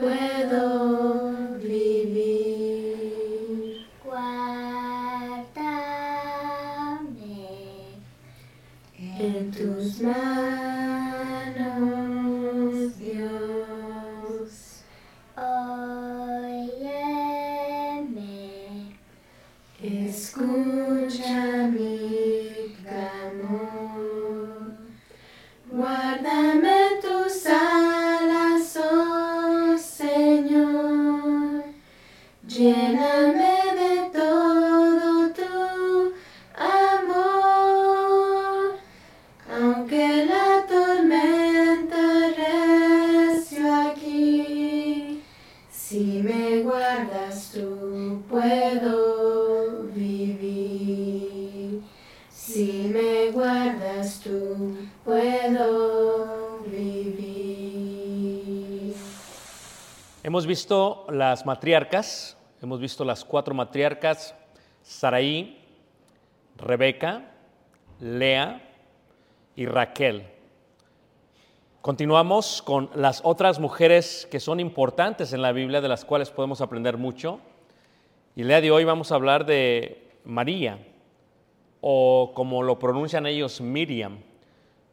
When. Visto las matriarcas, hemos visto las cuatro matriarcas, Saraí, Rebeca, Lea y Raquel. Continuamos con las otras mujeres que son importantes en la Biblia, de las cuales podemos aprender mucho. Y el día de hoy vamos a hablar de María, o como lo pronuncian ellos, Miriam,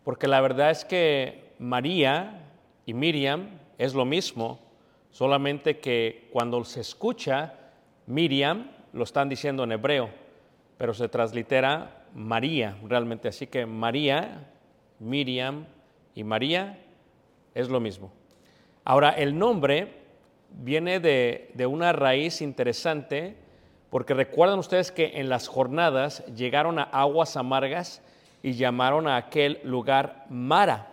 porque la verdad es que María y Miriam es lo mismo, solamente que cuando se escucha Miriam, lo están diciendo en hebreo, pero se translitera María realmente. Así que María, Miriam y María es lo mismo. Ahora, el nombre viene de, de una raíz interesante, porque recuerdan ustedes que en las jornadas llegaron a aguas amargas y llamaron a aquel lugar Mara,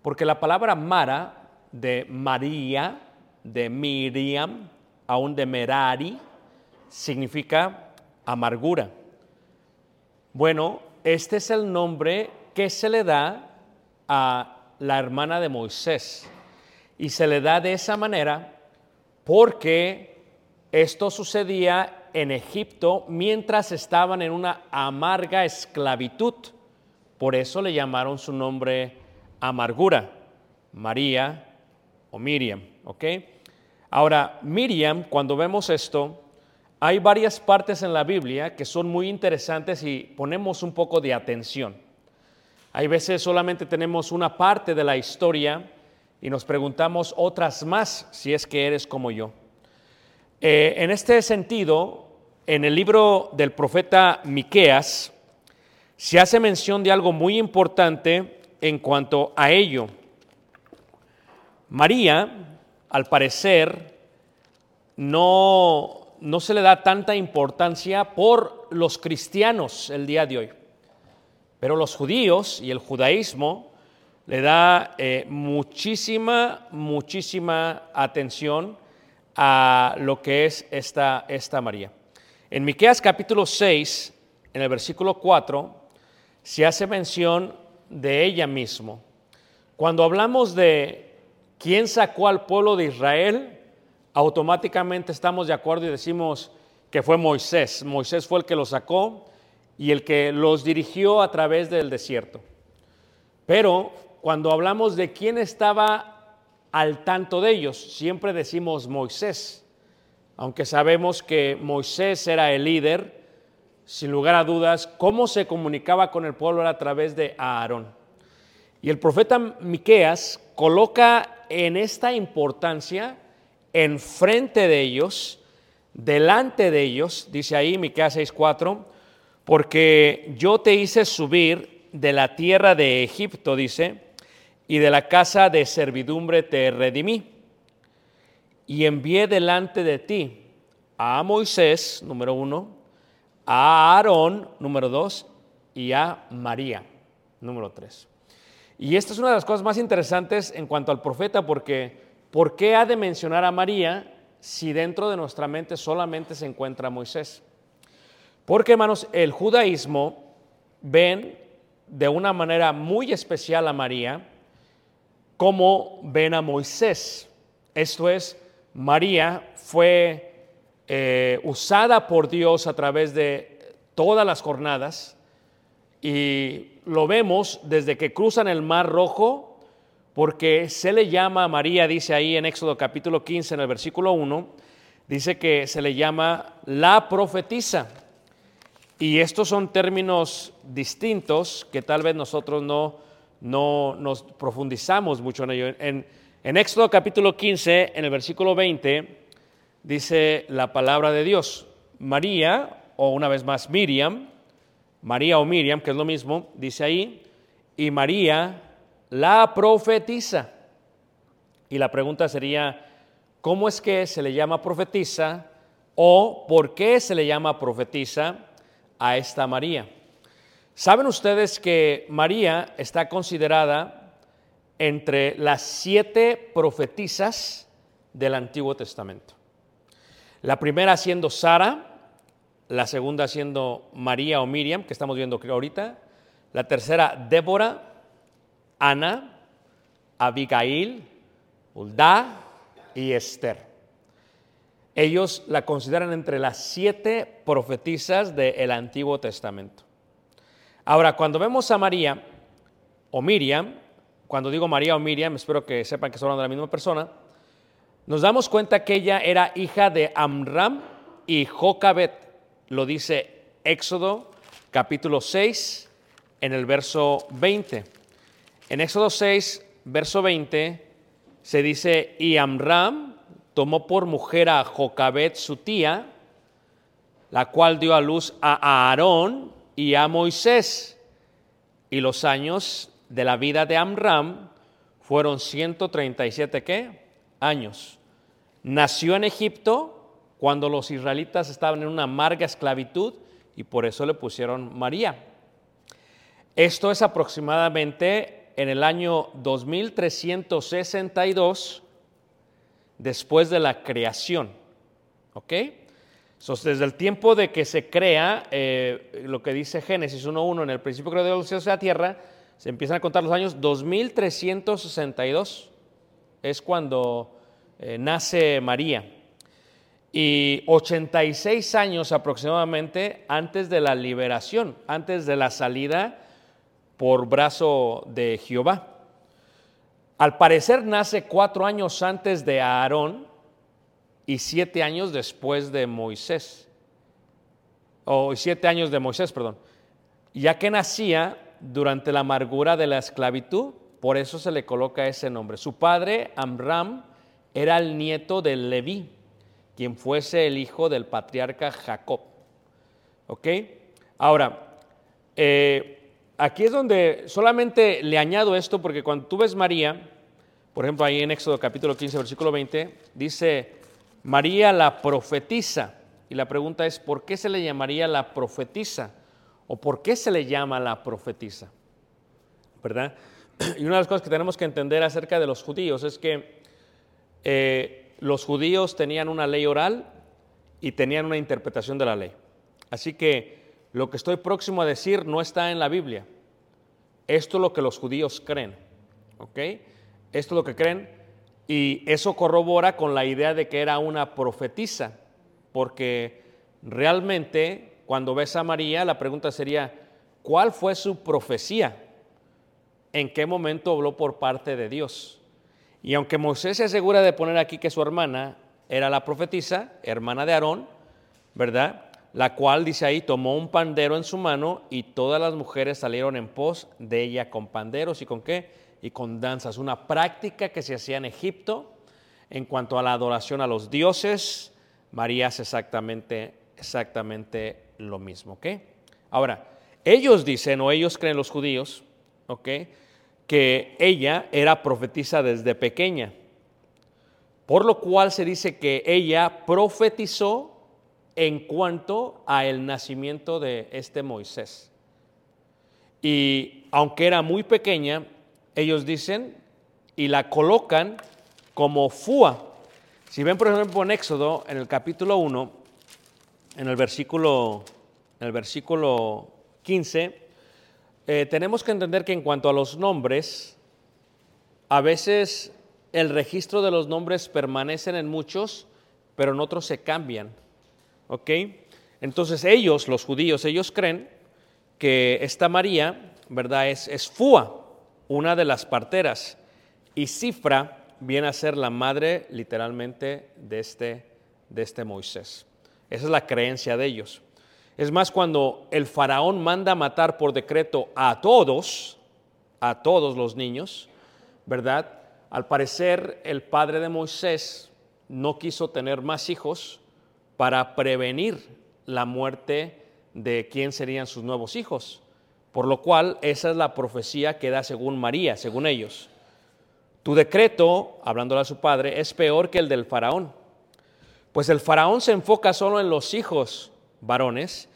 porque la palabra Mara de María, de Miriam, aún de Merari, significa amargura. Bueno, este es el nombre que se le da a la hermana de Moisés. Y se le da de esa manera porque esto sucedía en Egipto mientras estaban en una amarga esclavitud. Por eso le llamaron su nombre amargura, María o Miriam. Ahora, Miriam, cuando vemos esto, hay varias partes en la Biblia que son muy interesantes y ponemos un poco de atención. Hay veces solamente tenemos una parte de la historia y nos preguntamos otras más si es que eres como yo. Eh, en este sentido, en el libro del profeta Miqueas se hace mención de algo muy importante en cuanto a ello. María, al parecer, no, no se le da tanta importancia por los cristianos el día de hoy. Pero los judíos y el judaísmo le da eh, muchísima, muchísima atención a lo que es esta, esta María. En Miqueas capítulo 6, en el versículo 4, se hace mención de ella mismo. Cuando hablamos de quién sacó al pueblo de Israel, automáticamente estamos de acuerdo y decimos que fue Moisés. Moisés fue el que los sacó y el que los dirigió a través del desierto. Pero cuando hablamos de quién estaba al tanto de ellos, siempre decimos Moisés, aunque sabemos que Moisés era el líder, sin lugar a dudas, cómo se comunicaba con el pueblo era a través de Aarón. Y el profeta Miqueas coloca en esta importancia enfrente de ellos, delante de ellos, dice ahí Miqueas 6:4, porque yo te hice subir de la tierra de Egipto, dice, y de la casa de servidumbre te redimí. Y envié delante de ti a Moisés, número uno, a Aarón, número dos, y a María, número tres. Y esta es una de las cosas más interesantes en cuanto al profeta, porque ¿por qué ha de mencionar a María si dentro de nuestra mente solamente se encuentra Moisés? Porque, hermanos, el judaísmo ven de una manera muy especial a María como ven a Moisés. Esto es, María fue eh, usada por Dios a través de todas las jornadas y lo vemos desde que cruzan el Mar Rojo, porque se le llama a María, dice ahí en Éxodo capítulo 15, en el versículo 1, dice que se le llama la profetisa. Y estos son términos distintos que tal vez nosotros no, no nos profundizamos mucho en ello. En, en Éxodo capítulo 15, en el versículo 20, dice la palabra de Dios. María, o una vez más Miriam, María o Miriam, que es lo mismo, dice ahí, y María la profetiza. Y la pregunta sería, ¿cómo es que se le llama profetisa o por qué se le llama profetisa a esta María? ¿Saben ustedes que María está considerada entre las siete profetisas del Antiguo Testamento? La primera siendo Sara, la segunda siendo María o Miriam, que estamos viendo ahorita, la tercera Débora, Ana, Abigail, Uldá y Esther. Ellos la consideran entre las siete profetisas del Antiguo Testamento. Ahora, cuando vemos a María o Miriam, cuando digo María o Miriam, espero que sepan que son de la misma persona, nos damos cuenta que ella era hija de Amram y Jocabet lo dice Éxodo capítulo 6 en el verso 20. En Éxodo 6, verso 20, se dice, y Amram tomó por mujer a Jocabet su tía, la cual dio a luz a Aarón y a Moisés. Y los años de la vida de Amram fueron 137 ¿qué? años. Nació en Egipto cuando los israelitas estaban en una amarga esclavitud y por eso le pusieron María. Esto es aproximadamente en el año 2362 después de la creación. ¿Ok? Desde el tiempo de que se crea, eh, lo que dice Génesis 1.1, en el principio creó Dios los la tierra, se empiezan a contar los años 2362, es cuando eh, nace María y 86 años aproximadamente antes de la liberación, antes de la salida por brazo de Jehová. Al parecer nace cuatro años antes de Aarón y siete años después de Moisés, o siete años de Moisés, perdón, ya que nacía durante la amargura de la esclavitud, por eso se le coloca ese nombre. Su padre, Amram, era el nieto de Leví quien fuese el hijo del patriarca Jacob. ¿Ok? Ahora, eh, aquí es donde solamente le añado esto porque cuando tú ves María, por ejemplo ahí en Éxodo capítulo 15, versículo 20, dice María la profetiza. Y la pregunta es, ¿por qué se le llamaría la profetisa? ¿O por qué se le llama la profetisa? ¿Verdad? Y una de las cosas que tenemos que entender acerca de los judíos es que eh, los judíos tenían una ley oral y tenían una interpretación de la ley. Así que lo que estoy próximo a decir no está en la Biblia. Esto es lo que los judíos creen. ¿Ok? Esto es lo que creen y eso corrobora con la idea de que era una profetisa, porque realmente cuando ves a María la pregunta sería, ¿cuál fue su profecía? ¿En qué momento habló por parte de Dios? Y aunque Moisés se asegura de poner aquí que su hermana era la profetisa, hermana de Aarón, ¿verdad? La cual, dice ahí, tomó un pandero en su mano y todas las mujeres salieron en pos de ella con panderos y con qué? Y con danzas. Una práctica que se hacía en Egipto en cuanto a la adoración a los dioses. María hace exactamente, exactamente lo mismo, ¿ok? Ahora, ellos dicen, o ellos creen los judíos, ¿ok? Que ella era profetisa desde pequeña, por lo cual se dice que ella profetizó en cuanto a el nacimiento de este Moisés. Y aunque era muy pequeña, ellos dicen y la colocan como Fua. Si ven, por ejemplo, en Éxodo, en el capítulo 1, en el versículo, en el versículo 15, eh, tenemos que entender que en cuanto a los nombres, a veces el registro de los nombres permanecen en muchos, pero en otros se cambian. ¿Ok? Entonces ellos, los judíos, ellos creen que esta María, ¿verdad? Es, es Fua, una de las parteras, y Cifra viene a ser la madre literalmente de este, de este Moisés. Esa es la creencia de ellos. Es más, cuando el faraón manda matar por decreto a todos, a todos los niños, ¿verdad? Al parecer el padre de Moisés no quiso tener más hijos para prevenir la muerte de quién serían sus nuevos hijos. Por lo cual esa es la profecía que da según María, según ellos. Tu decreto, hablándole a su padre, es peor que el del faraón. Pues el faraón se enfoca solo en los hijos varones,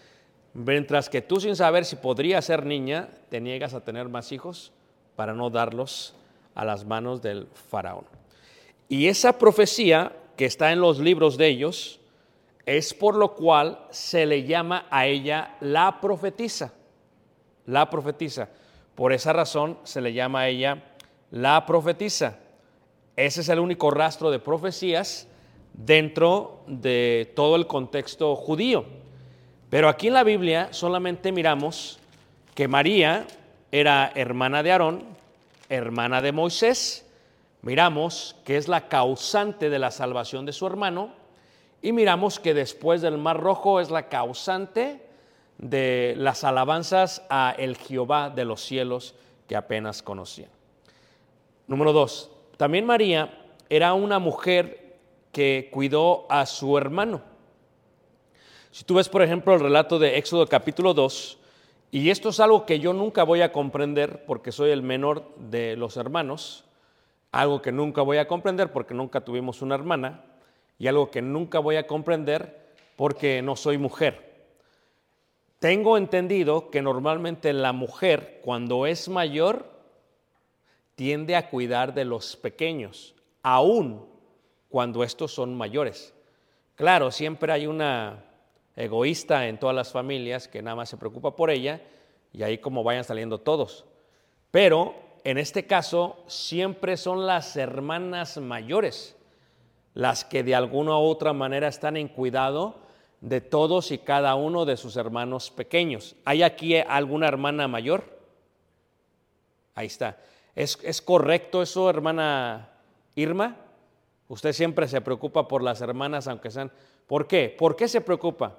mientras que tú sin saber si podría ser niña, te niegas a tener más hijos para no darlos a las manos del faraón. Y esa profecía que está en los libros de ellos es por lo cual se le llama a ella la profetisa. La profetisa. Por esa razón se le llama a ella la profetisa. Ese es el único rastro de profecías dentro de todo el contexto judío. Pero aquí en la Biblia solamente miramos que María era hermana de Aarón, hermana de Moisés. Miramos que es la causante de la salvación de su hermano. Y miramos que después del Mar Rojo es la causante de las alabanzas a el Jehová de los cielos que apenas conocían. Número dos, también María era una mujer que cuidó a su hermano. Si tú ves, por ejemplo, el relato de Éxodo capítulo 2, y esto es algo que yo nunca voy a comprender porque soy el menor de los hermanos, algo que nunca voy a comprender porque nunca tuvimos una hermana, y algo que nunca voy a comprender porque no soy mujer. Tengo entendido que normalmente la mujer, cuando es mayor, tiende a cuidar de los pequeños, aún cuando estos son mayores. Claro, siempre hay una egoísta en todas las familias que nada más se preocupa por ella y ahí como vayan saliendo todos. Pero en este caso siempre son las hermanas mayores las que de alguna u otra manera están en cuidado de todos y cada uno de sus hermanos pequeños. ¿Hay aquí alguna hermana mayor? Ahí está. ¿Es, es correcto eso, hermana Irma? Usted siempre se preocupa por las hermanas, aunque sean... ¿Por qué? ¿Por qué se preocupa?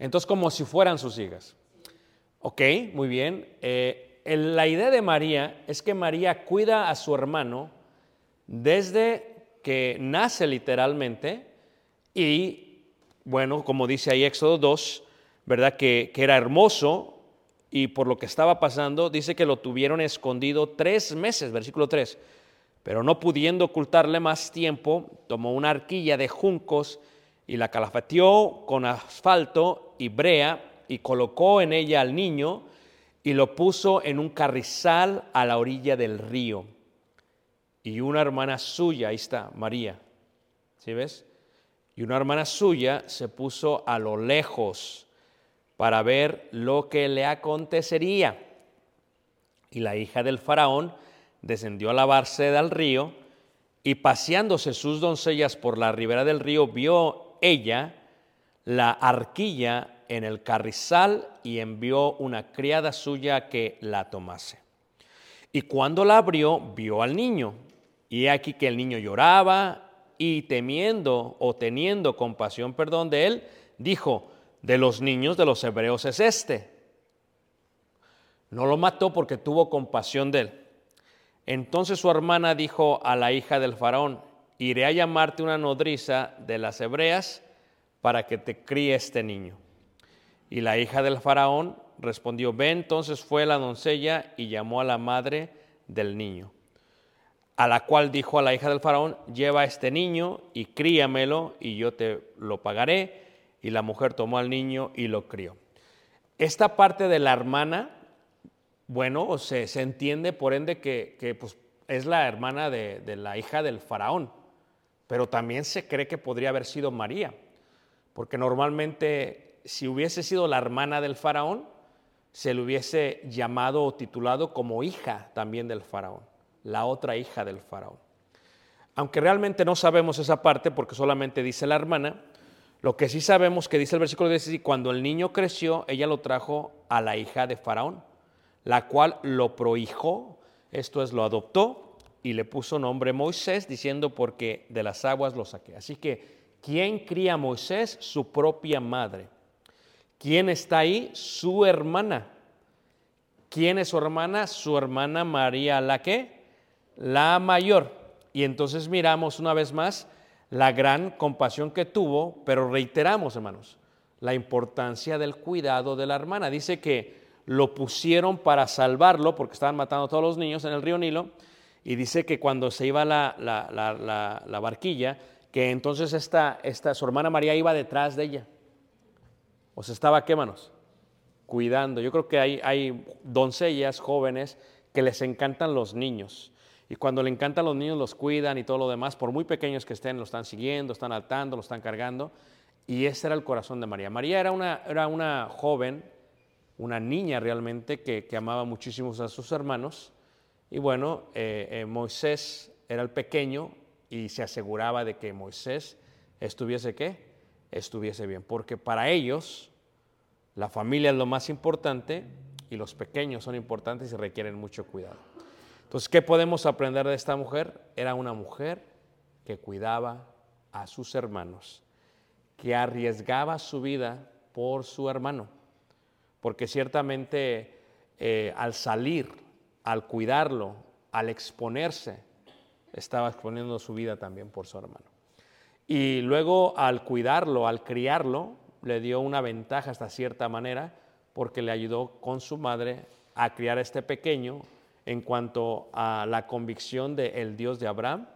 Entonces, como si fueran sus hijas. Ok, muy bien. Eh, la idea de María es que María cuida a su hermano desde que nace literalmente y, bueno, como dice ahí Éxodo 2, ¿verdad? Que, que era hermoso, y por lo que estaba pasando, dice que lo tuvieron escondido tres meses, versículo 3. Pero no pudiendo ocultarle más tiempo, tomó una arquilla de juncos y la calafateó con asfalto y brea y colocó en ella al niño y lo puso en un carrizal a la orilla del río. Y una hermana suya, ahí está, María, ¿sí ves? Y una hermana suya se puso a lo lejos para ver lo que le acontecería. Y la hija del faraón descendió a lavarse del río y paseándose sus doncellas por la ribera del río, vio ella la arquilla en el carrizal y envió una criada suya que la tomase. Y cuando la abrió, vio al niño. Y aquí que el niño lloraba y temiendo o teniendo compasión, perdón, de él, dijo, de los niños de los hebreos es este. No lo mató porque tuvo compasión de él. Entonces su hermana dijo a la hija del faraón, iré a llamarte una nodriza de las hebreas para que te críe este niño. Y la hija del faraón respondió, ven, entonces fue la doncella y llamó a la madre del niño, a la cual dijo a la hija del faraón, lleva este niño y críamelo y yo te lo pagaré. Y la mujer tomó al niño y lo crió. Esta parte de la hermana, bueno, se, se entiende por ende que, pues, es la hermana de, de la hija del faraón, pero también se cree que podría haber sido María, porque normalmente si hubiese sido la hermana del faraón, se le hubiese llamado o titulado como hija también del faraón, la otra hija del faraón. Aunque realmente no sabemos esa parte porque solamente dice la hermana, lo que sí sabemos que dice el versículo 16, cuando el niño creció, ella lo trajo a la hija de faraón, la cual lo prohijó, esto es, lo adoptó y le puso nombre Moisés, diciendo porque de las aguas lo saqué. Así que, ¿quién cría a Moisés? Su propia madre. ¿Quién está ahí? Su hermana. ¿Quién es su hermana? Su hermana María, ¿la qué? La mayor. Y entonces miramos una vez más la gran compasión que tuvo, pero reiteramos, hermanos, la importancia del cuidado de la hermana. Dice que lo pusieron para salvarlo porque estaban matando a todos los niños en el río Nilo. Y dice que cuando se iba la, la, barquilla, que entonces esta, esta, su hermana María iba detrás de ella. ¿O se estaba, qué manos? Cuidando. Yo creo que hay, hay doncellas jóvenes que les encantan los niños. Y cuando le encantan los niños, los cuidan y todo lo demás, por muy pequeños que estén, lo están siguiendo, están altando, lo están cargando. Y ese era el corazón de María. María era una, era una joven, una niña realmente, que, amaba muchísimo a sus hermanos. Y bueno, eh, eh, Moisés era el pequeño y se aseguraba de que Moisés estuviese qué? Estuviese bien. Porque para ellos la familia es lo más importante y los pequeños son importantes y requieren mucho cuidado. Entonces, ¿qué podemos aprender de esta mujer? Era una mujer que cuidaba a sus hermanos, que arriesgaba su vida por su hermano, porque ciertamente eh, al salir, al cuidarlo, al exponerse, estaba exponiendo su vida también por su hermano. Y luego al cuidarlo, al criarlo, le dio una ventaja hasta cierta manera porque le ayudó con su madre a criar a este pequeño en cuanto a la convicción del el Dios de Abraham,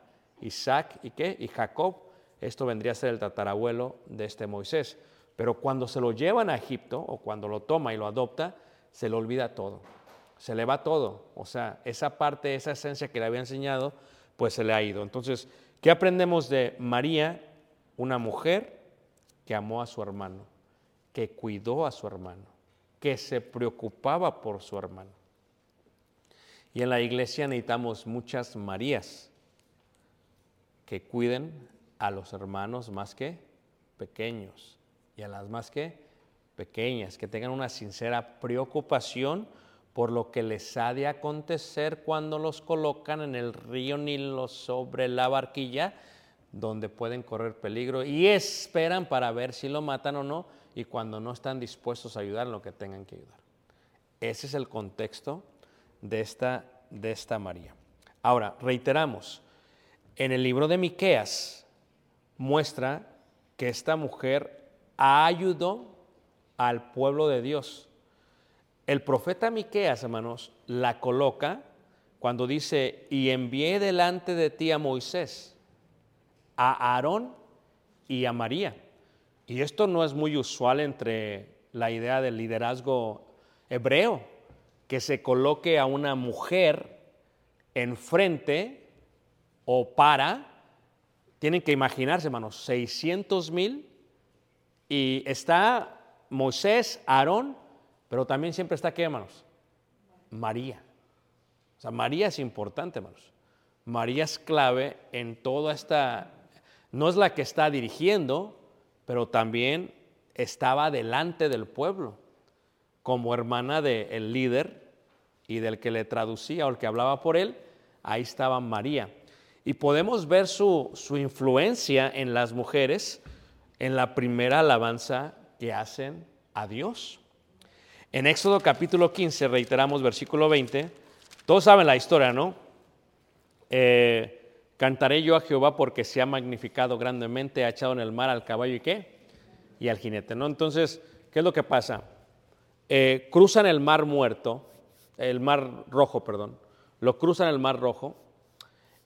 Isaac y qué, y Jacob. Esto vendría a ser el tatarabuelo de este Moisés. Pero cuando se lo llevan a Egipto o cuando lo toma y lo adopta, se le olvida todo. Se le va todo. O sea, esa parte, esa esencia que le había enseñado, pues se le ha ido. Entonces, ¿qué aprendemos de María? Una mujer que amó a su hermano, que cuidó a su hermano, que se preocupaba por su hermano. Y en la iglesia necesitamos muchas Marías que cuiden a los hermanos más que pequeños y a las más que pequeñas, que tengan una sincera preocupación por lo que les ha de acontecer cuando los colocan en el río Nilo sobre la barquilla donde pueden correr peligro y esperan para ver si lo matan o no y cuando no están dispuestos a ayudar lo que tengan que ayudar. Ese es el contexto de esta, de esta María. Ahora, reiteramos, en el libro de Miqueas muestra que esta mujer ayudó al pueblo de Dios. El profeta Miqueas, hermanos, la coloca cuando dice, y envié delante de ti a Moisés a Aarón y a María. Y esto no es muy usual entre la idea del liderazgo hebreo, que se coloque a una mujer enfrente o para, tienen que imaginarse, hermanos, 600 mil y está Moisés, Aarón, pero también siempre está aquí, hermanos, María. O sea, María es importante, hermanos. María es clave en toda esta no es la que está dirigiendo, pero también estaba delante del pueblo, como hermana del líder y del que le traducía o el que hablaba por él, ahí estaba María. Y podemos ver su, su influencia en las mujeres en la primera alabanza que hacen a Dios. En Éxodo capítulo 15, reiteramos versículo 20, todos saben la historia, ¿no? Eh, Cantaré yo a Jehová porque se ha magnificado grandemente, ha echado en el mar al caballo y qué? y al jinete, ¿no? Entonces, ¿qué es lo que pasa? Eh, cruzan el mar muerto, el mar rojo, perdón, lo cruzan el mar rojo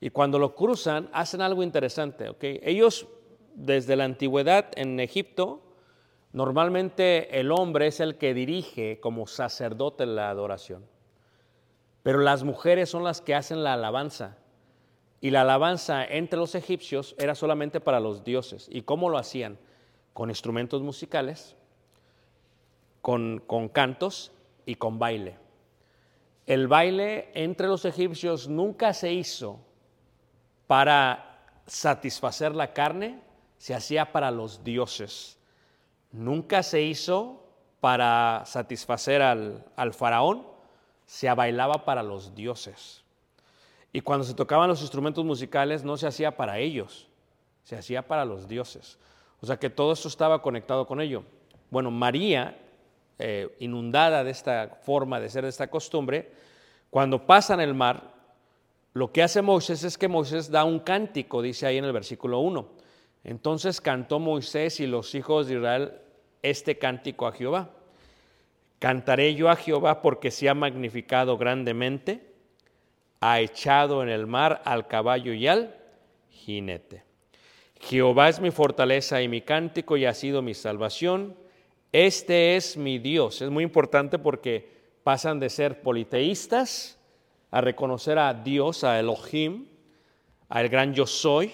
y cuando lo cruzan hacen algo interesante, ¿ok? Ellos desde la antigüedad en Egipto, normalmente el hombre es el que dirige como sacerdote la adoración, pero las mujeres son las que hacen la alabanza. Y la alabanza entre los egipcios era solamente para los dioses. ¿Y cómo lo hacían? Con instrumentos musicales, con, con cantos y con baile. El baile entre los egipcios nunca se hizo para satisfacer la carne, se hacía para los dioses. Nunca se hizo para satisfacer al, al faraón, se bailaba para los dioses. Y cuando se tocaban los instrumentos musicales no se hacía para ellos, se hacía para los dioses. O sea que todo esto estaba conectado con ello. Bueno, María, eh, inundada de esta forma de ser, de esta costumbre, cuando pasan el mar, lo que hace Moisés es que Moisés da un cántico, dice ahí en el versículo 1. Entonces cantó Moisés y los hijos de Israel este cántico a Jehová. Cantaré yo a Jehová porque se ha magnificado grandemente ha echado en el mar al caballo y al jinete. Jehová es mi fortaleza y mi cántico y ha sido mi salvación. Este es mi Dios. Es muy importante porque pasan de ser politeístas a reconocer a Dios, a Elohim, al gran yo soy,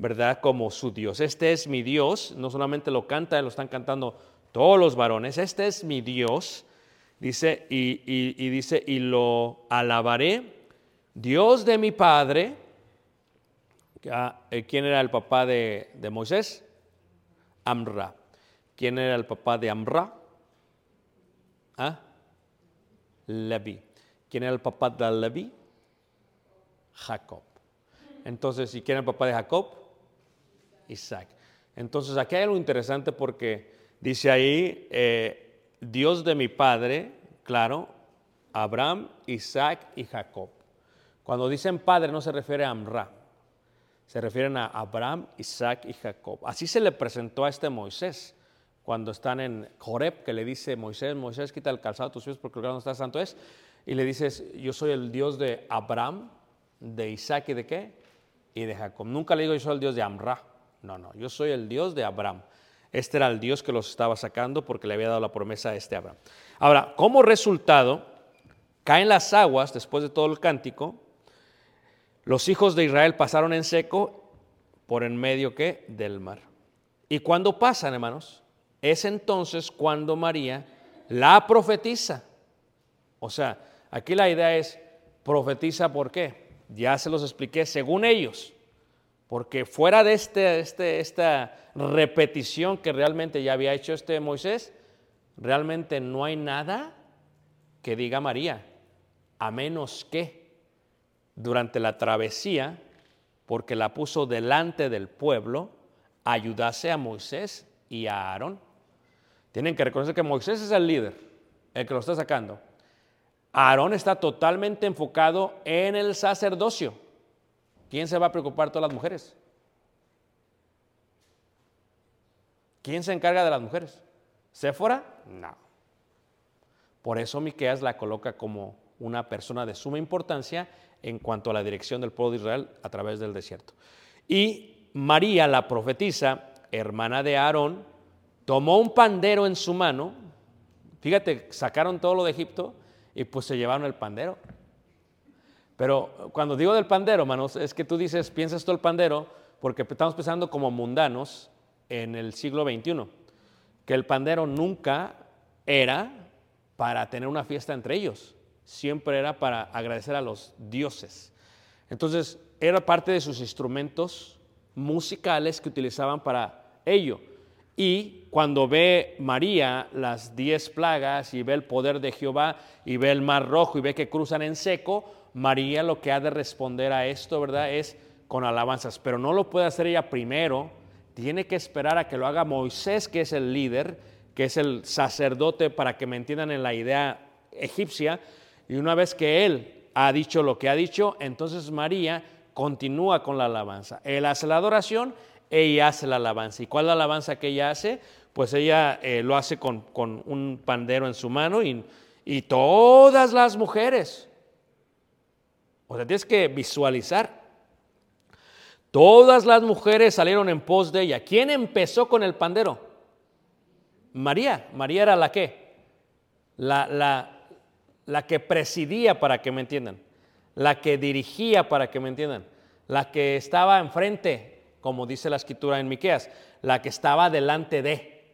¿verdad? Como su Dios. Este es mi Dios. No solamente lo canta, lo están cantando todos los varones. Este es mi Dios. Dice, y, dice, y lo alabaré Dios de mi padre, ah, eh, ¿quién era el papá de, Moisés? Amra. ¿Quién era el papá de Amra? ¿Ah? Levi. ¿Quién era el papá de Levi? Jacob. Entonces, ¿y quién era el papá de Jacob? Isaac. Entonces, aquí hay algo interesante porque dice ahí, eh, Dios de mi padre, claro, Abraham, Isaac y Jacob. Cuando dicen padre no se refiere a Amra, se refieren a Abraham, Isaac y Jacob. Así se le presentó a este Moisés cuando están en Joreb, que le dice Moisés, Moisés, quita el calzado de tus pies porque el lugar donde está santo es. Y le dices, yo soy el Dios de Abraham, de Isaac y de qué? Y de Jacob. Nunca le digo yo soy el Dios de Amra. No, no, yo soy el Dios de Abraham. Este era el Dios que los estaba sacando porque le había dado la promesa a este Abraham. Ahora, como resultado, caen las aguas después de todo el cántico los hijos de Israel pasaron en seco por en medio ¿qué? del mar. Y cuando pasan, hermanos, es entonces cuando María la profetiza. O sea, aquí la idea es profetiza por qué. Ya se los expliqué según ellos. Porque fuera de este, este, esta repetición que realmente ya había hecho este Moisés, realmente no hay nada que diga María, a menos que durante la travesía, porque la puso delante del pueblo, ayudase a Moisés y a Aarón. Tienen que reconocer que Moisés es el líder, el que lo está sacando. Aarón está totalmente enfocado en el sacerdocio. ¿Quién se va a preocupar todas las mujeres? ¿Quién se encarga de las mujeres? ¿Séfora? No. Por eso Miqueas la coloca como una persona de suma importancia en cuanto a la dirección del pueblo de Israel a través del desierto. Y María, la profetisa, hermana de Aarón, tomó un pandero en su mano. Fíjate, sacaron todo lo de Egipto y pues se llevaron el pandero. Pero cuando digo del pandero, hermanos, es que tú dices, piensas tú el pandero, porque estamos pensando como mundanos en el siglo XXI, que el pandero nunca era para tener una fiesta entre ellos siempre era para agradecer a los dioses. Entonces, era parte de sus instrumentos musicales que utilizaban para ello. Y cuando ve María las diez plagas y ve el poder de Jehová y ve el mar rojo y ve que cruzan en seco, María lo que ha de responder a esto, ¿verdad? Es con alabanzas. Pero no lo puede hacer ella primero, tiene que esperar a que lo haga Moisés, que es el líder, que es el sacerdote, para que me entiendan en la idea egipcia, y una vez que él ha dicho lo que ha dicho, entonces María continúa con la alabanza. Él hace la adoración, ella hace la alabanza. ¿Y cuál es la alabanza que ella hace? Pues ella eh, lo hace con, un pandero en su mano y, y todas las mujeres. O sea, tienes que visualizar. Todas las mujeres salieron en pos de ella. ¿Quién empezó con el pandero? María. María era la que? La, la, la que presidía, para que me entiendan. La que dirigía, para que me entiendan. La que estaba enfrente, como dice la escritura en Miqueas. La que estaba delante de.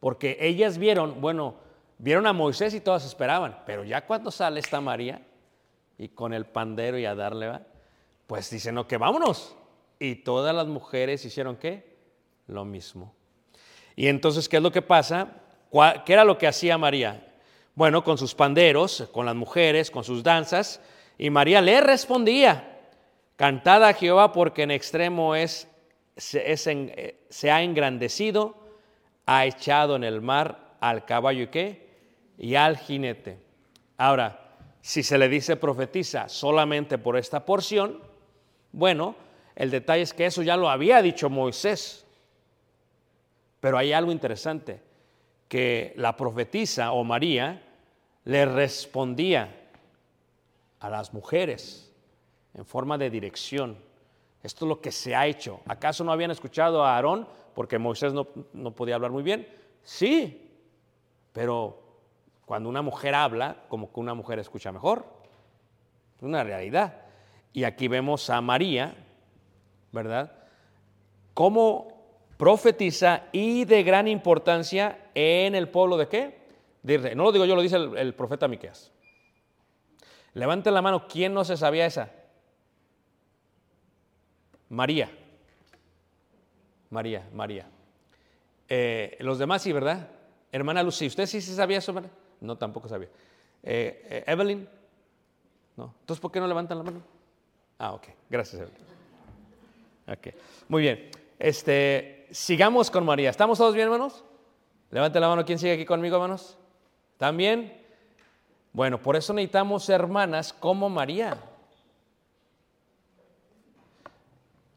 Porque ellas vieron, bueno, vieron a Moisés y todas esperaban. Pero ya cuando sale esta María y con el pandero y a darle, pues dicen, que vámonos. Y todas las mujeres hicieron qué? Lo mismo. Y entonces, ¿qué es lo que pasa? ¿Qué era lo que hacía María? Bueno, con sus panderos, con las mujeres, con sus danzas. Y María le respondía, cantad a Jehová porque en extremo es, se, se ha engrandecido, ha echado en el mar al caballo y qué? Y al jinete. Ahora, si se le dice profetiza solamente por esta porción, bueno, el detalle es que eso ya lo había dicho Moisés. Pero hay algo interesante, que la profetisa o María le respondía a las mujeres en forma de dirección. Esto es lo que se ha hecho. ¿Acaso no habían escuchado a Aarón porque Moisés no, no podía hablar muy bien? Sí, pero cuando una mujer habla, como que una mujer escucha mejor. Es una realidad. Y aquí vemos a María ¿verdad? Cómo profetiza y de gran importancia en el pueblo de qué? De No lo digo yo, lo dice el, profeta Miqueas. Levanten la mano, ¿quién no se sabía esa? María. María, María. Eh, los demás sí, ¿verdad? Hermana Lucy, ¿usted sí se sabía eso? No, tampoco sabía. Eh, eh, Evelyn, no. Entonces, ¿por qué no levantan la mano? Ah, ok. Gracias, Evelyn. Muy bien. Este, sigamos con María. ¿Estamos todos bien, hermanos? Levante la mano. ¿Quién sigue aquí conmigo, hermanos? ¿También? Bueno, por eso necesitamos hermanas como María.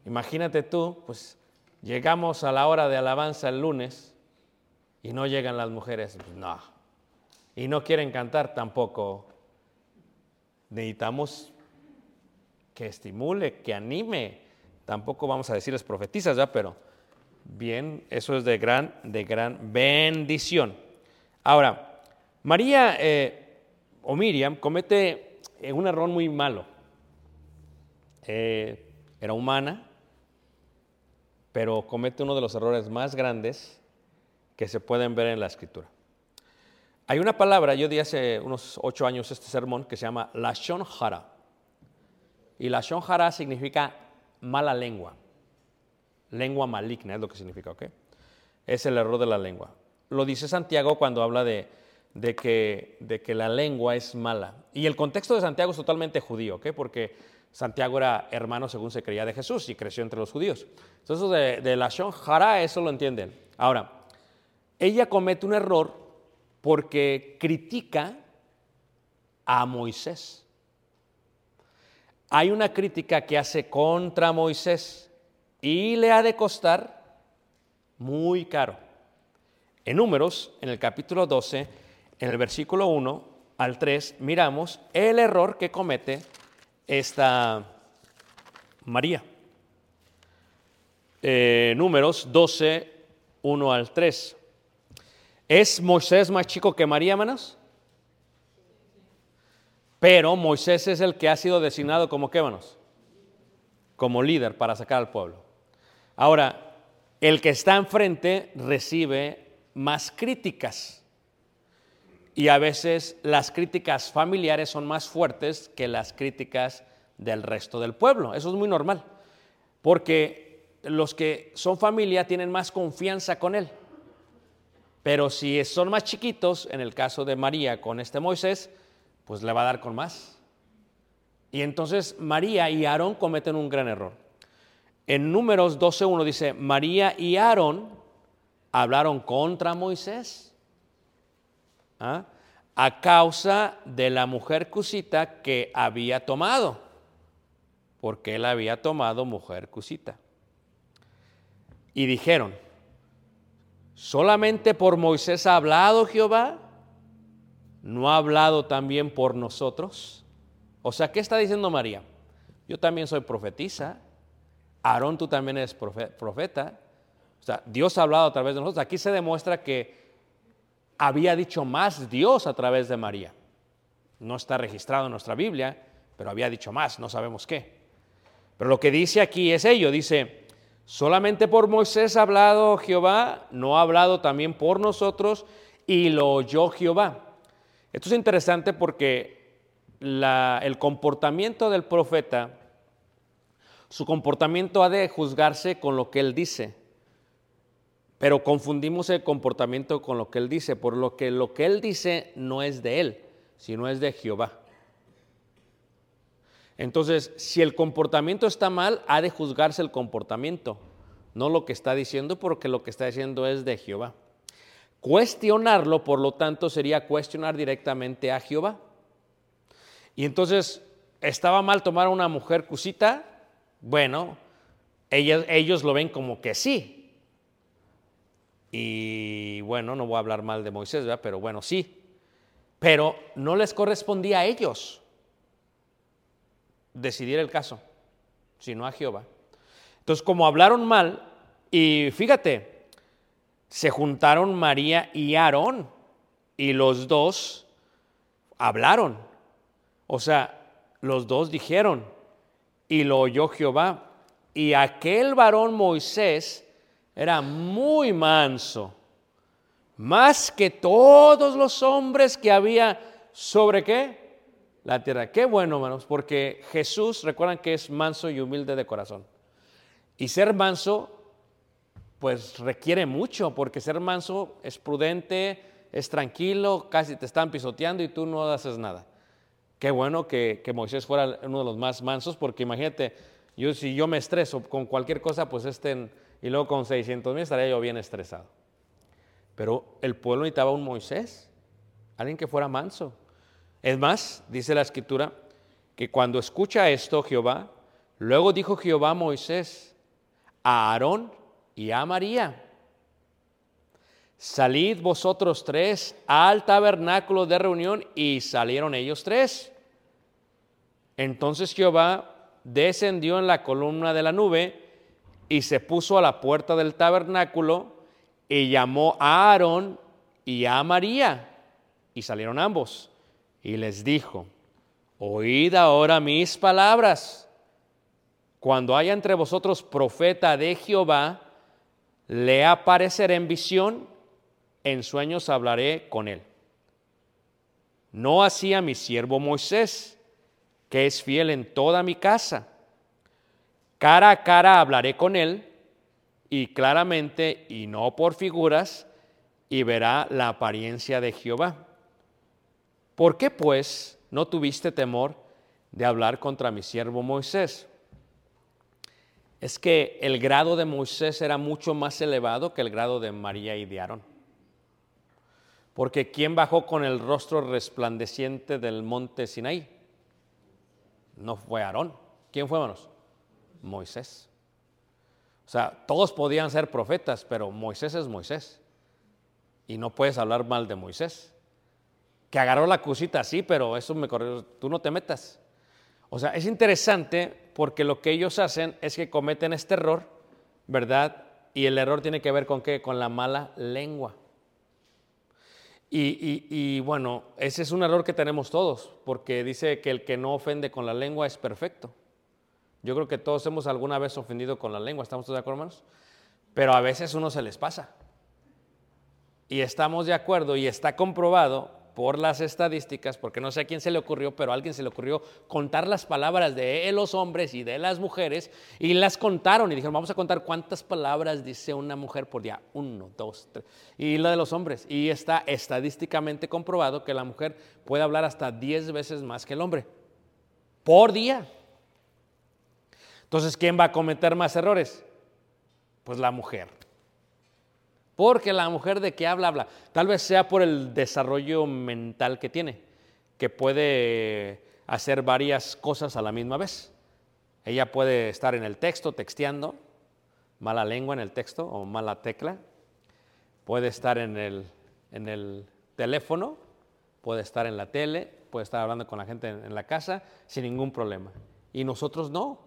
Imagínate tú, pues llegamos a la hora de alabanza el lunes y no llegan las mujeres. No. Y no quieren cantar tampoco. Necesitamos que estimule, que anime, Tampoco vamos a decirles profetizas, ¿ya? Pero bien, eso es de gran, de gran bendición. Ahora, María eh, o Miriam comete eh, un error muy malo. Eh, era humana, pero comete uno de los errores más grandes que se pueden ver en la escritura. Hay una palabra, yo di hace unos ocho años este sermón, que se llama Lashon Hara. Y Lashon Hara significa mala lengua. Lengua maligna es lo que significa, ¿ok? Es el error de la lengua. Lo dice Santiago cuando habla de, que, de que la lengua es mala. Y el contexto de Santiago es totalmente judío, ¿ok? Porque Santiago era hermano según se creía de Jesús y creció entre los judíos. Entonces, de, de la Shon Jara, eso lo entienden. Ahora, ella comete un error porque critica a Moisés hay una crítica que hace contra Moisés y le ha de costar muy caro. En números, en el capítulo 12, en el versículo 1 al 3, miramos el error que comete esta María. Eh, números 12, 1 al 3. ¿Es Moisés más chico que María, hermanos? Pero Moisés es el que ha sido designado como qué, Como líder para sacar al pueblo. Ahora, el que está enfrente recibe más críticas. Y a veces las críticas familiares son más fuertes que las críticas del resto del pueblo. Eso es muy normal. Porque los que son familia tienen más confianza con él. Pero si son más chiquitos, en el caso de María con este Moisés, pues le va a dar con más. Y entonces María y Aarón cometen un gran error. En números 12.1 dice, María y Aarón hablaron contra Moisés ¿ah? a causa de la mujer cusita que había tomado, porque él había tomado mujer cusita. y dijeron, ¿solamente por Moisés ha hablado Jehová? ¿No ha hablado también por nosotros? O sea, ¿qué está diciendo María? Yo también soy profetisa. Aarón, tú también eres profeta. O sea, Dios ha hablado a través de nosotros. Aquí se demuestra que había dicho más Dios a través de María. No está registrado en nuestra Biblia, pero había dicho más, no sabemos qué. Pero lo que dice aquí es ello, dice, solamente por Moisés ha hablado Jehová, no ha hablado también por nosotros, y lo oyó Jehová. Esto es interesante porque el comportamiento del profeta, su comportamiento ha de juzgarse con lo que él dice, pero confundimos el comportamiento con lo que él dice, por lo que lo que él dice no es de él, sino es de Jehová. Entonces, si el comportamiento está mal, ha de juzgarse el comportamiento, no lo que está diciendo, porque lo que está diciendo es de Jehová. Cuestionarlo, por lo tanto, sería cuestionar directamente a Jehová. Y entonces, ¿estaba mal tomar a una mujer cusita? Bueno, ellos, lo ven como que sí. Y bueno, no voy a hablar mal de Moisés, ¿verdad? pero bueno, sí. Pero no les correspondía a ellos decidir el caso, sino a Jehová. Entonces, como hablaron mal, y fíjate, se juntaron María y Aarón, y los dos hablaron. O sea, los dos dijeron, y lo oyó Jehová. Y aquel varón Moisés era muy manso, más que todos los hombres que había sobre qué? La tierra. Qué bueno, hermanos, porque Jesús, recuerdan que es manso y humilde de corazón. Y ser manso, pues requiere mucho, porque ser manso es prudente, es tranquilo, casi te están pisoteando y tú no haces nada. Qué bueno que, Moisés fuera uno de los más mansos, porque imagínate, yo si yo me estreso con cualquier cosa, pues estén, y luego con 600 mil estaría yo bien estresado. Pero el pueblo necesitaba un Moisés, alguien que fuera manso. Es más, dice la escritura, que cuando escucha esto Jehová, luego dijo Jehová a Moisés, a Aarón y a María, salid vosotros tres al tabernáculo de reunión y salieron ellos tres. Entonces Jehová descendió en la columna de la nube y se puso a la puerta del tabernáculo y llamó a Aarón y a María y salieron ambos y les dijo, oíd ahora mis palabras. Cuando haya entre vosotros profeta de Jehová, le apareceré en visión, en sueños hablaré con él. No así a mi siervo Moisés, que es fiel en toda mi casa. Cara a cara hablaré con él, y claramente, y no por figuras, y verá la apariencia de Jehová. ¿Por qué pues no tuviste temor de hablar contra mi siervo Moisés? Es que el grado de Moisés era mucho más elevado que el grado de María y de Aarón. Porque ¿quién bajó con el rostro resplandeciente del monte Sinaí? No fue Aarón. ¿Quién fue, hermanos? Moisés. O sea, todos podían ser profetas, pero Moisés es Moisés. Y no puedes hablar mal de Moisés que agarró la cosita así, pero eso me corrió, tú no te metas. O sea, es interesante porque lo que ellos hacen es que cometen este error, ¿verdad? Y el error tiene que ver con qué? Con la mala lengua. Y, y, bueno, ese es un error que tenemos todos, porque dice que el que no ofende con la lengua es perfecto. Yo creo que todos hemos alguna vez ofendido con la lengua, ¿estamos todos de acuerdo, hermanos? Pero a veces uno se les pasa. Y estamos de acuerdo y está comprobado por las estadísticas, porque no sé a quién se le ocurrió, pero a alguien se le ocurrió contar las palabras de los hombres y de las mujeres y las contaron y dijeron, vamos a contar cuántas palabras dice una mujer por día. Uno, dos, tres. Y la de los hombres. Y está estadísticamente comprobado que la mujer puede hablar hasta diez veces más que el hombre. Por día. Entonces, ¿quién va a cometer más errores? Pues la mujer. Porque la mujer de qué habla, habla. Tal vez sea por el desarrollo mental que tiene, que puede hacer varias cosas a la misma vez. Ella puede estar en el texto, texteando, mala lengua en el texto o mala tecla. Puede estar en el, en el teléfono, puede estar en la tele, puede estar hablando con la gente en, en la casa sin ningún problema. Y nosotros no,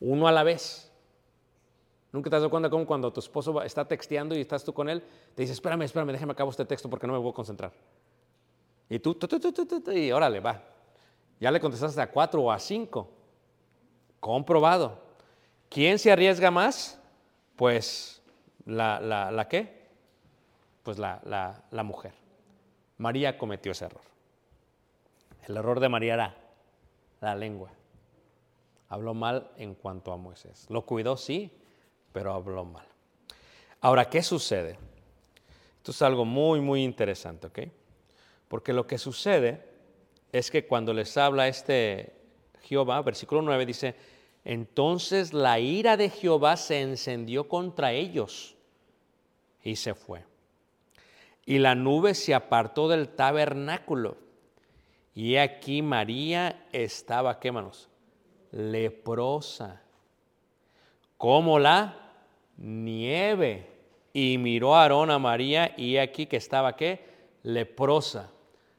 uno a la vez. ¿Nunca te has dado cuenta cómo cuando tu esposo está texteando y estás tú con él, te dice, espérame, espérame, déjame acabo este texto porque no me voy a concentrar? Y tú, tu, tu, tu, y órale, va. Ya le contestaste a cuatro o a cinco. Comprobado. ¿Quién se arriesga más? Pues la, la, ¿la qué? Pues la, la, la mujer. María cometió ese error. El error de María era la lengua. Habló mal en cuanto a Moisés. Lo cuidó, sí, pero habló mal. Ahora, ¿qué sucede? Esto es algo muy, muy interesante, ¿ok? Porque lo que sucede es que cuando les habla este Jehová, versículo 9 dice, entonces la ira de Jehová se encendió contra ellos y se fue. Y la nube se apartó del tabernáculo. Y aquí María estaba, ¿qué manos? Leprosa, como la nieve. Y miró a Aarón a María y aquí que estaba, ¿qué? Leprosa.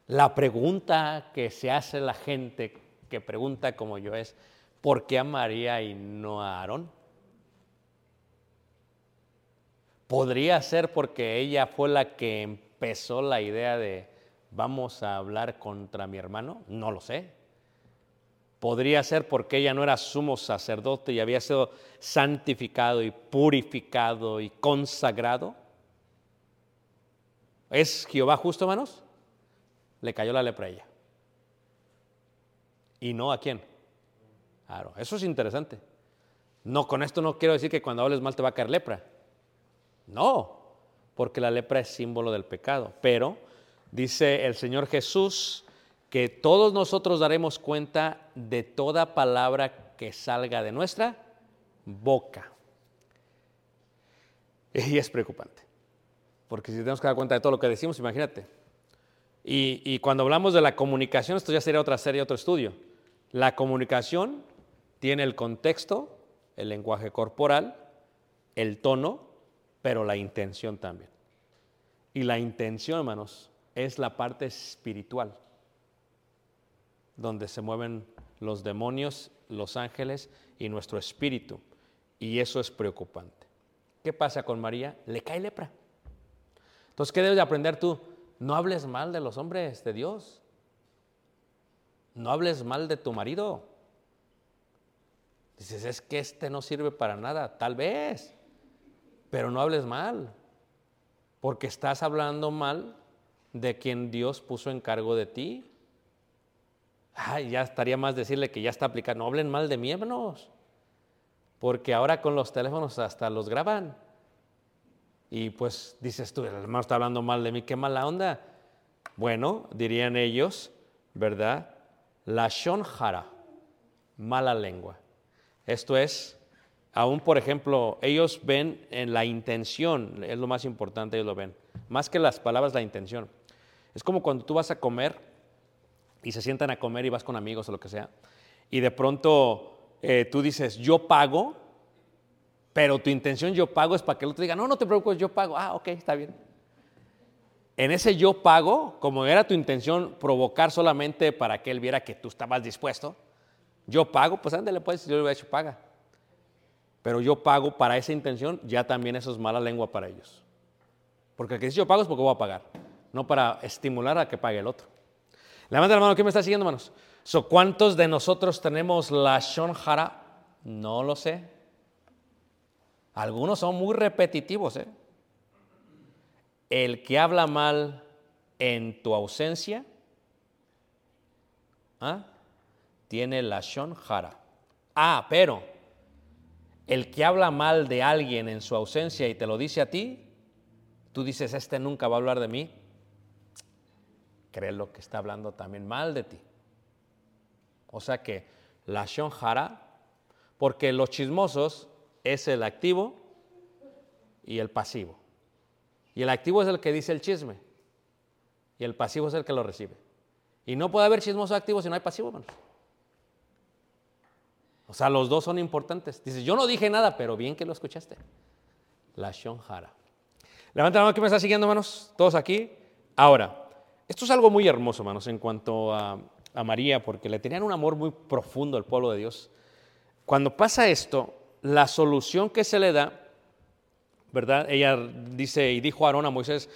La pregunta que se hace la gente que pregunta como yo es, ¿por qué a María y no a Aarón? Podría ser porque ella fue la que empezó la idea de vamos a hablar contra mi hermano, no lo sé. Podría ser porque ella no era sumo sacerdote y había sido santificado y purificado y consagrado. ¿Es Jehová justo, hermanos? Le cayó la lepra a ella. ¿Y no a quién? Aarón. Eso es interesante. No, con esto no quiero decir que cuando hables mal te va a caer lepra. No, porque la lepra es símbolo del pecado. Pero dice el Señor Jesús que todos nosotros daremos cuenta de toda palabra que salga de nuestra boca. Y es preocupante, porque si tenemos que dar cuenta de todo lo que decimos, imagínate. Y, cuando hablamos de la comunicación, esto ya sería otra serie, otro estudio. La comunicación tiene el contexto, el lenguaje corporal, el tono, pero la intención también. Y la intención, hermanos, es la parte espiritual, donde se mueven los demonios, los ángeles y nuestro espíritu. Y eso es preocupante. ¿Qué pasa con María? Le cae lepra. Entonces, ¿qué debes de aprender tú? No hables mal de los hombres de Dios. No hables mal de tu marido. Dices, es que este no sirve para nada. Tal vez. Pero no hables mal. Porque estás hablando mal de quien Dios puso en cargo de ti. Ay, ya estaría más decirle que ya está aplicando. No hablen mal de mí, hermanos. Porque ahora con los teléfonos hasta los graban. Y pues dices tú, el hermano está hablando mal de mí, qué mala onda. Bueno, dirían ellos, ¿verdad? La shonjara, mala lengua. Esto es, aún por ejemplo, ellos ven en la intención, es lo más importante, ellos lo ven. Más que las palabras, la intención. Es como cuando tú vas a comer y se sientan a comer y vas con amigos o lo que sea, y de pronto eh, tú dices, yo pago, pero tu intención yo pago es para que el otro diga, no, no te preocupes, yo pago. Ah, ok, está bien. En ese yo pago, como era tu intención provocar solamente para que él viera que tú estabas dispuesto, yo pago, pues ándale, pues, yo le hubiera hecho paga. Pero yo pago para esa intención, ya también eso es mala lengua para ellos. Porque el que dice yo pago es porque voy a pagar, no para estimular a que pague el otro. Levanta la mano, ¿quién me está siguiendo, hermanos? So, ¿Cuántos de nosotros tenemos la shonjara? No lo sé. Algunos son muy repetitivos. ¿eh? El que habla mal en tu ausencia ¿ah? tiene la shonjara. Ah, pero el que habla mal de alguien en su ausencia y te lo dice a ti, tú dices, este nunca va a hablar de mí. Créelo que está hablando también mal de ti. O sea que la shonjara, porque los chismosos es el activo y el pasivo. Y el activo es el que dice el chisme. Y el pasivo es el que lo recibe. Y no puede haber chismoso activo si no hay pasivo, hermanos. O sea, los dos son importantes. Dices, yo no dije nada, pero bien que lo escuchaste. la Shonjara. Levanta la mano que me está siguiendo, hermanos, todos aquí. Ahora, esto es algo muy hermoso, hermanos, en cuanto a, María, porque le tenían un amor muy profundo al pueblo de Dios. Cuando pasa esto, la solución que se le da, ¿verdad? Ella dice, y dijo Aarón a Moisés,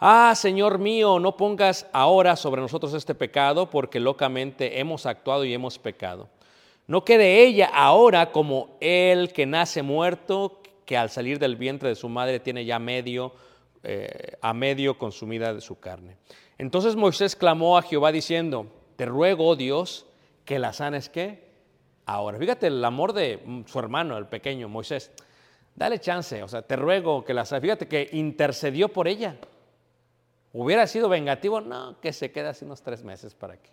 ah, Señor mío, no pongas ahora sobre nosotros este pecado, porque locamente hemos actuado y hemos pecado. No quede ella ahora como el que nace muerto, que al salir del vientre de su madre tiene ya medio, eh, a medio consumida de su carne. Entonces Moisés clamó a Jehová diciendo, te ruego, oh Dios, que la sanes qué? Ahora, fíjate el amor de su hermano, el pequeño Moisés. Dale chance, o sea, te ruego que la sanes. Fíjate que intercedió por ella. ¿Hubiera sido vengativo? No, que se quede así unos tres meses para que.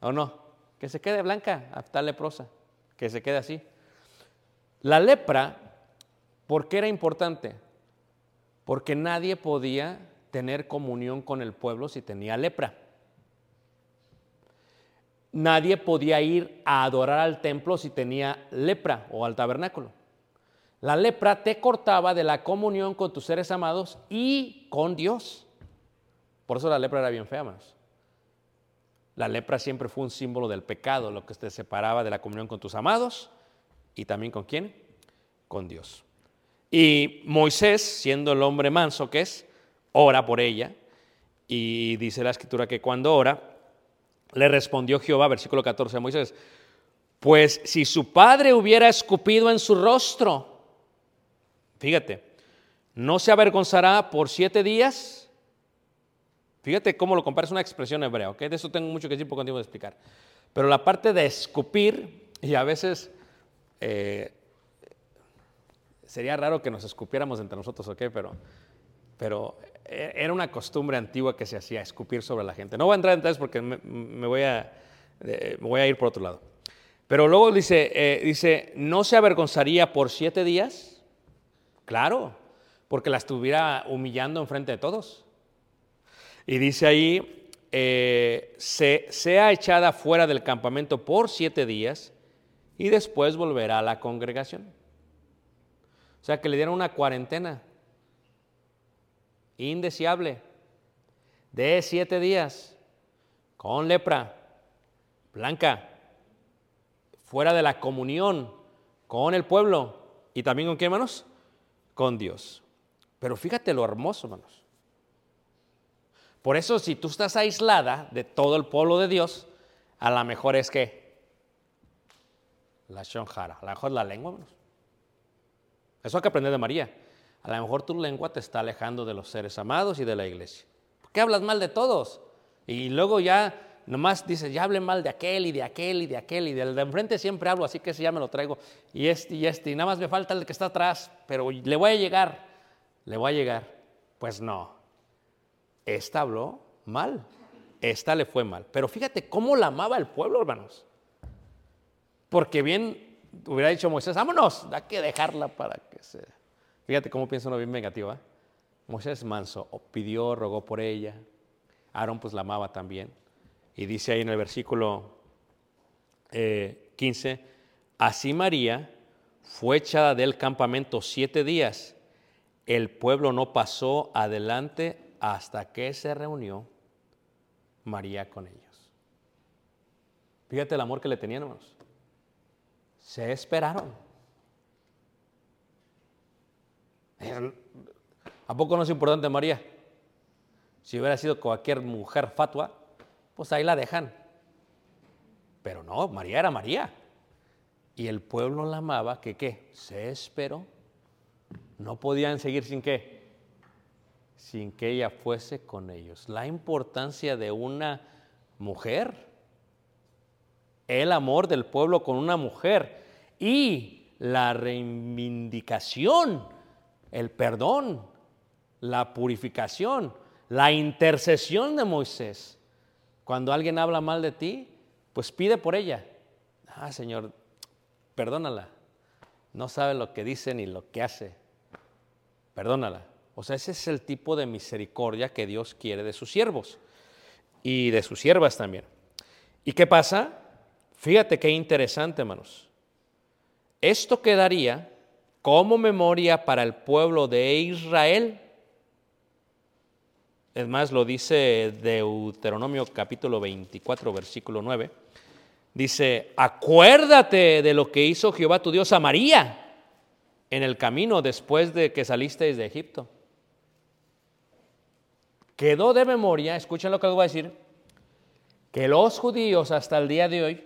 ¿O no? Que se quede blanca, hasta leprosa. Que se quede así. La lepra, ¿por qué era importante? Porque nadie podía tener comunión con el pueblo si tenía lepra nadie podía ir a adorar al templo si tenía lepra o al tabernáculo. La lepra te cortaba de la comunión con tus seres amados y con Dios. Por eso la lepra era bien fea, hermanos. La lepra siempre fue un símbolo del pecado, lo que te separaba de la comunión con tus amados y también con quién? Con Dios. Y Moisés, siendo el hombre manso que es, ora por ella. Y dice la escritura que cuando ora, le respondió Jehová, versículo 14 a Moisés, pues si su padre hubiera escupido en su rostro, fíjate, no se avergonzará por siete días. Fíjate cómo lo compara, es una expresión hebrea, ¿ok? De eso tengo mucho que decir porque no de explicar. Pero la parte de escupir, y a veces eh, sería raro que nos escupiéramos entre nosotros, ¿ok? Pero, pero eh, era una costumbre antigua que se hacía, escupir sobre la gente. No voy a entrar en detalles porque me, voy, a, voy a ir por otro lado. Pero luego dice, eh, dice, ¿no se avergonzaría por siete días? Claro, porque la estuviera humillando enfrente de todos. Y dice ahí, eh, se, sea echada fuera del campamento por siete días y después volverá a la congregación. O sea, que le dieron una cuarentena indeseable de siete días con lepra, blanca, fuera de la comunión con el pueblo y también con qué hermanos? Con Dios. Pero fíjate lo hermoso, hermanos. Por eso si tú estás aislada de todo el pueblo de Dios, a lo mejor es que la shonjara, a lo mejor la lengua, hermanos. Eso hay que aprender de María a lo mejor tu lengua te está alejando de los seres amados y de la iglesia. ¿Por qué hablas mal de todos? Y luego ya nomás dices, ya hablen mal de aquel y de aquel y de aquel y del de enfrente siempre hablo, así que ese ya me lo traigo. Y este y este, y nada más me falta el que está atrás, pero le voy a llegar, le voy a llegar. Pues no, esta habló mal, esta le fue mal. Pero fíjate cómo la amaba el pueblo, hermanos. Porque bien hubiera dicho Moisés, vámonos, da que dejarla para que se Fíjate cómo piensa uno bien negativa. Moisés manso pidió, rogó por ella. Aarón pues la amaba también. Y dice ahí en el versículo 15, eh, así María fue echada del campamento siete días. El pueblo no pasó adelante hasta que se reunió María con ellos. Fíjate el amor que le teníamos. Se esperaron. ¿A poco no es importante María? Si hubiera sido cualquier mujer fatua, pues ahí la dejan. Pero no, María era María. Y el pueblo la amaba, que qué? Se esperó. No podían seguir sin qué? Sin que ella fuese con ellos. La importancia de una mujer. El amor del pueblo con una mujer. Y la reivindicación el perdón, la purificación, la intercesión de Moisés. Cuando alguien habla mal de ti, pues pide por ella. Ah, Señor, perdónala. No sabe lo que dice ni lo que hace. Perdónala. O sea, ese es el tipo de misericordia que Dios quiere de sus siervos y de sus siervas también. ¿Y qué pasa? Fíjate qué interesante, hermanos. Esto quedaría como memoria para el pueblo de Israel. Es más, lo dice Deuteronomio capítulo 24, versículo 9. Dice, acuérdate de lo que hizo Jehová tu Dios a María en el camino después de que salisteis de Egipto. Quedó de memoria, escuchen lo que les voy a decir, que los judíos hasta el día de hoy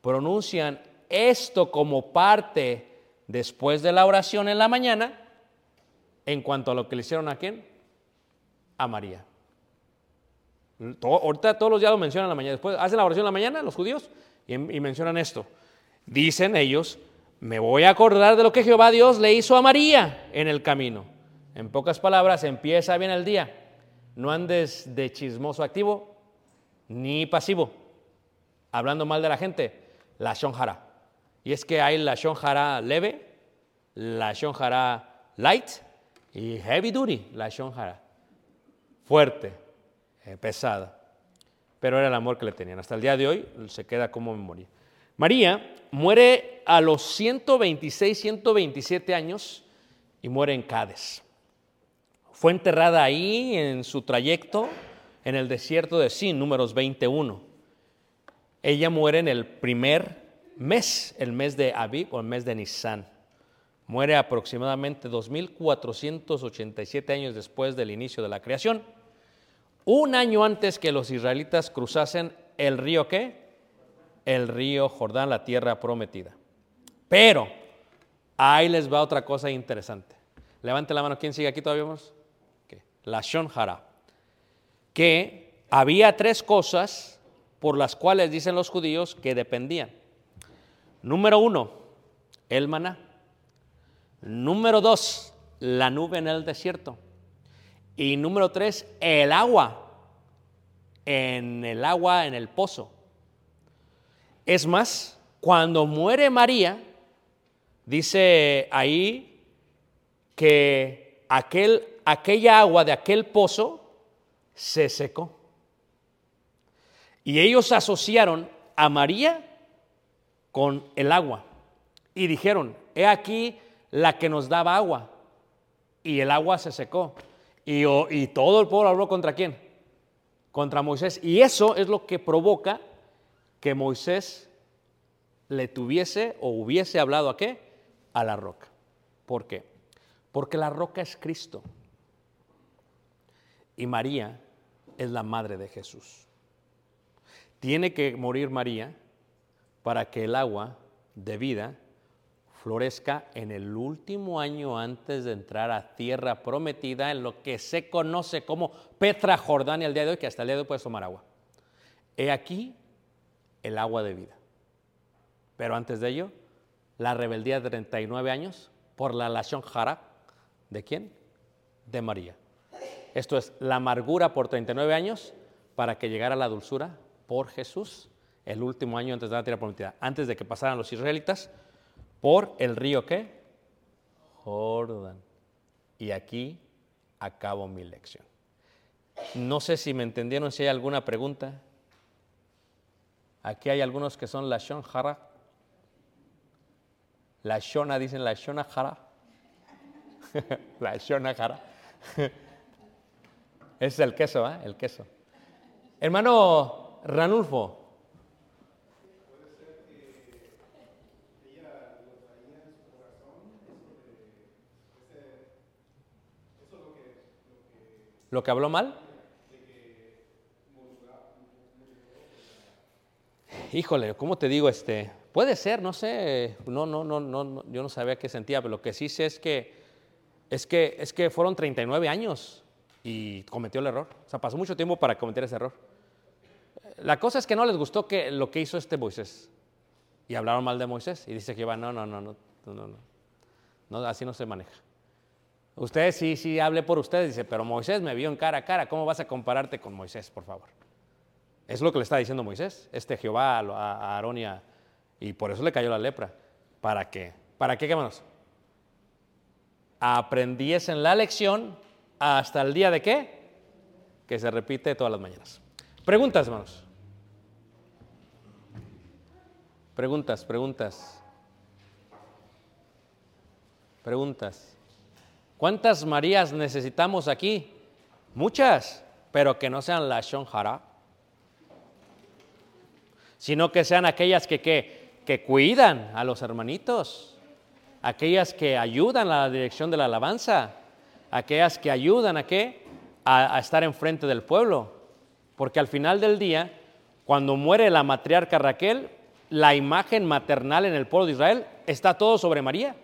pronuncian esto como parte después de la oración en la mañana en cuanto a lo que le hicieron a quién? A María. ahorita todos los días lo mencionan en la mañana. Después hacen la oración en la mañana los judíos y, y mencionan esto. Dicen ellos, me voy a acordar de lo que Jehová Dios le hizo a María en el camino. En pocas palabras, empieza bien el día. No andes de chismoso activo ni pasivo, hablando mal de la gente, la shonjara. Y es que hay la shonjara leve, la shonjara light y heavy duty, la shonjara. Fuerte, eh, pesada. Pero era el amor que le tenían. Hasta el día de hoy se queda como memoria. María muere a los 126, 127 años y muere en Cádiz. Fue enterrada ahí en su trayecto en el desierto de Sin, números 21. Ella muere en el primer mes, el mes de Abib o el mes de Nisan. Muere aproximadamente 2487 años después del inicio de la creación. Un año antes que los israelitas cruzasen el río qué? El río Jordán, la tierra prometida. Pero ahí les va otra cosa interesante. Levante la mano, ¿quién sigue aquí todavía? La Shonjara. Que había tres cosas por las cuales dicen los judíos que dependían. Número uno, el maná. Número dos, la nube en el desierto. Y número tres, el agua. En el agua, en el pozo. Es más, cuando muere María, dice ahí que aquel, aquella agua de aquel pozo se secó. Y ellos asociaron a María con el agua. Y dijeron, he aquí la que nos daba agua. Y el agua se secó. Y, y todo el pueblo habló contra quién? Contra Moisés. Y eso es lo que provoca que Moisés le tuviese o hubiese hablado a qué? A la roca. ¿Por qué? Porque la roca es Cristo. Y María es la madre de Jesús. Tiene que morir María para que el agua de vida florezca en el último año antes de entrar a tierra prometida, en lo que se conoce como Petra Jordania el día de hoy, que hasta el día de hoy puedes tomar agua. He aquí el agua de vida. Pero antes de ello, la rebeldía de 39 años por la lación jara. ¿De quién? De María. Esto es la amargura por 39 años para que llegara la dulzura por Jesús el último año antes de la tierra prometida, antes de que pasaran los israelitas por el río qué? Jordán. Y aquí acabo mi lección. No sé si me entendieron, si hay alguna pregunta. Aquí hay algunos que son la Shon Hara. La Shona, dicen la Shona Hara. la Shona. Ese es el queso, ¿eh? El queso. Hermano Ranulfo, ¿Lo que habló mal? Híjole, ¿cómo te digo? Este, puede ser, no sé, no, no, no, no, yo no sabía qué sentía, pero lo que sí sé es que, es que, es que fueron 39 años y cometió el error. O sea, pasó mucho tiempo para cometer ese error. La cosa es que no les gustó que, lo que hizo este Moisés. Y hablaron mal de Moisés. Y dice que va, no, no, no, no, no, no, no, así no se maneja. Ustedes sí, sí, hable por ustedes, dice, pero Moisés me vio en cara a cara, ¿cómo vas a compararte con Moisés, por favor? Es lo que le está diciendo Moisés, este Jehová a, Aarón y, y, por eso le cayó la lepra. ¿Para qué? ¿Para qué, hermanos? Aprendiesen la lección hasta el día de qué? Que se repite todas las mañanas. Preguntas, hermanos. Preguntas, preguntas. Preguntas. ¿Cuántas Marías necesitamos aquí? Muchas, pero que no sean la Shonjara, sino que sean aquellas que, que, cuidan a los hermanitos, aquellas que ayudan a la dirección de la alabanza, aquellas que ayudan a qué? A, a estar enfrente del pueblo. Porque al final del día, cuando muere la matriarca Raquel, la imagen maternal en el pueblo de Israel está todo sobre María.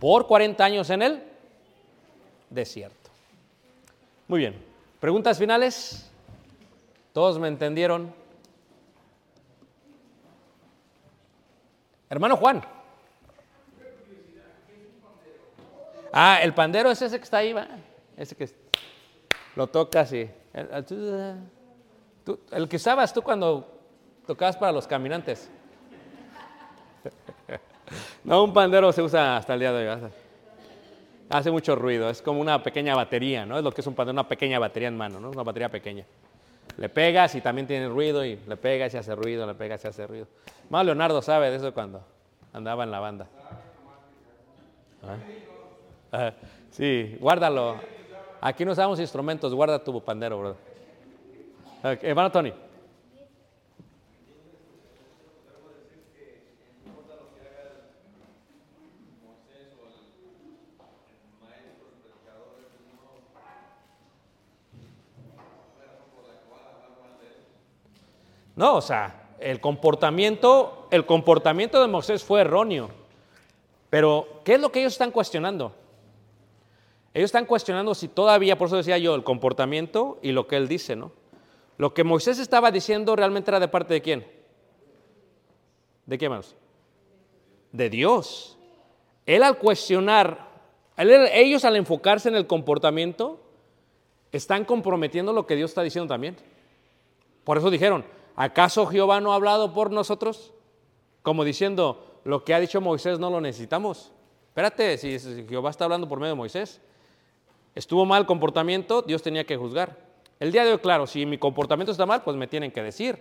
Por 40 años en el desierto. Muy bien. ¿Preguntas finales? ¿Todos me entendieron? Hermano Juan. Ah, el pandero es ese que está ahí, ¿va? Ese que lo tocas y... El, que usabas tú cuando tocabas para los caminantes. No, un pandero se usa hasta el día de hoy. Hace mucho ruido, es como una pequeña batería, ¿no? Es lo que es un pandero, una pequeña batería en mano, ¿no? Una batería pequeña. Le pegas y también tiene ruido y le pegas y hace ruido, le pegas y hace ruido. Más Leonardo sabe de eso cuando andaba en la banda. ¿Ah? Ajá. Sí, guárdalo. Aquí no usamos instrumentos, guarda tu pandero, brother. Hermano Tony. No, o sea, el comportamiento, el comportamiento de Moisés fue erróneo. Pero, ¿qué es lo que ellos están cuestionando? Ellos están cuestionando si todavía, por eso decía yo, el comportamiento y lo que él dice, ¿no? Lo que Moisés estaba diciendo realmente era de parte de quién? ¿De qué hermanos? De Dios. Él al cuestionar, ellos al enfocarse en el comportamiento, están comprometiendo lo que Dios está diciendo también. Por eso dijeron, ¿acaso Jehová no ha hablado por nosotros? Como diciendo, lo que ha dicho Moisés no lo necesitamos. Espérate, si Jehová está hablando por medio de Moisés. Estuvo mal comportamiento, Dios tenía que juzgar. El día de hoy, claro, si mi comportamiento está mal, pues me tienen que decir,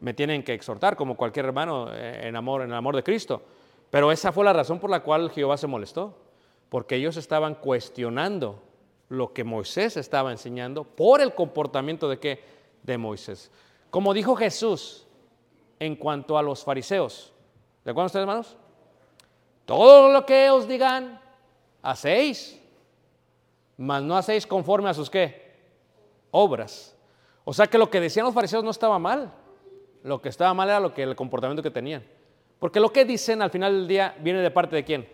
me tienen que exhortar, como cualquier hermano eh, en amor, en el amor de Cristo. Pero esa fue la razón por la cual Jehová se molestó, porque ellos estaban cuestionando lo que Moisés estaba enseñando por el comportamiento de qué? De Moisés. Como dijo Jesús en cuanto a los fariseos. ¿De acuerdo ustedes, hermanos? Todo lo que os digan, hacéis, mas no hacéis conforme a sus qué? Obras. O sea que lo que decían los fariseos no estaba mal. Lo que estaba mal era lo que, el comportamiento que tenían. Porque lo que dicen al final del día viene de parte de quién?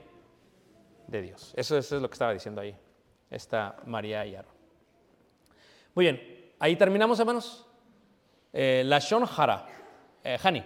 De Dios. Eso, es lo que estaba diciendo ahí. Esta María y. Muy bien. Ahí terminamos, hermanos. Eh, la Shon Hara. Eh, Hani.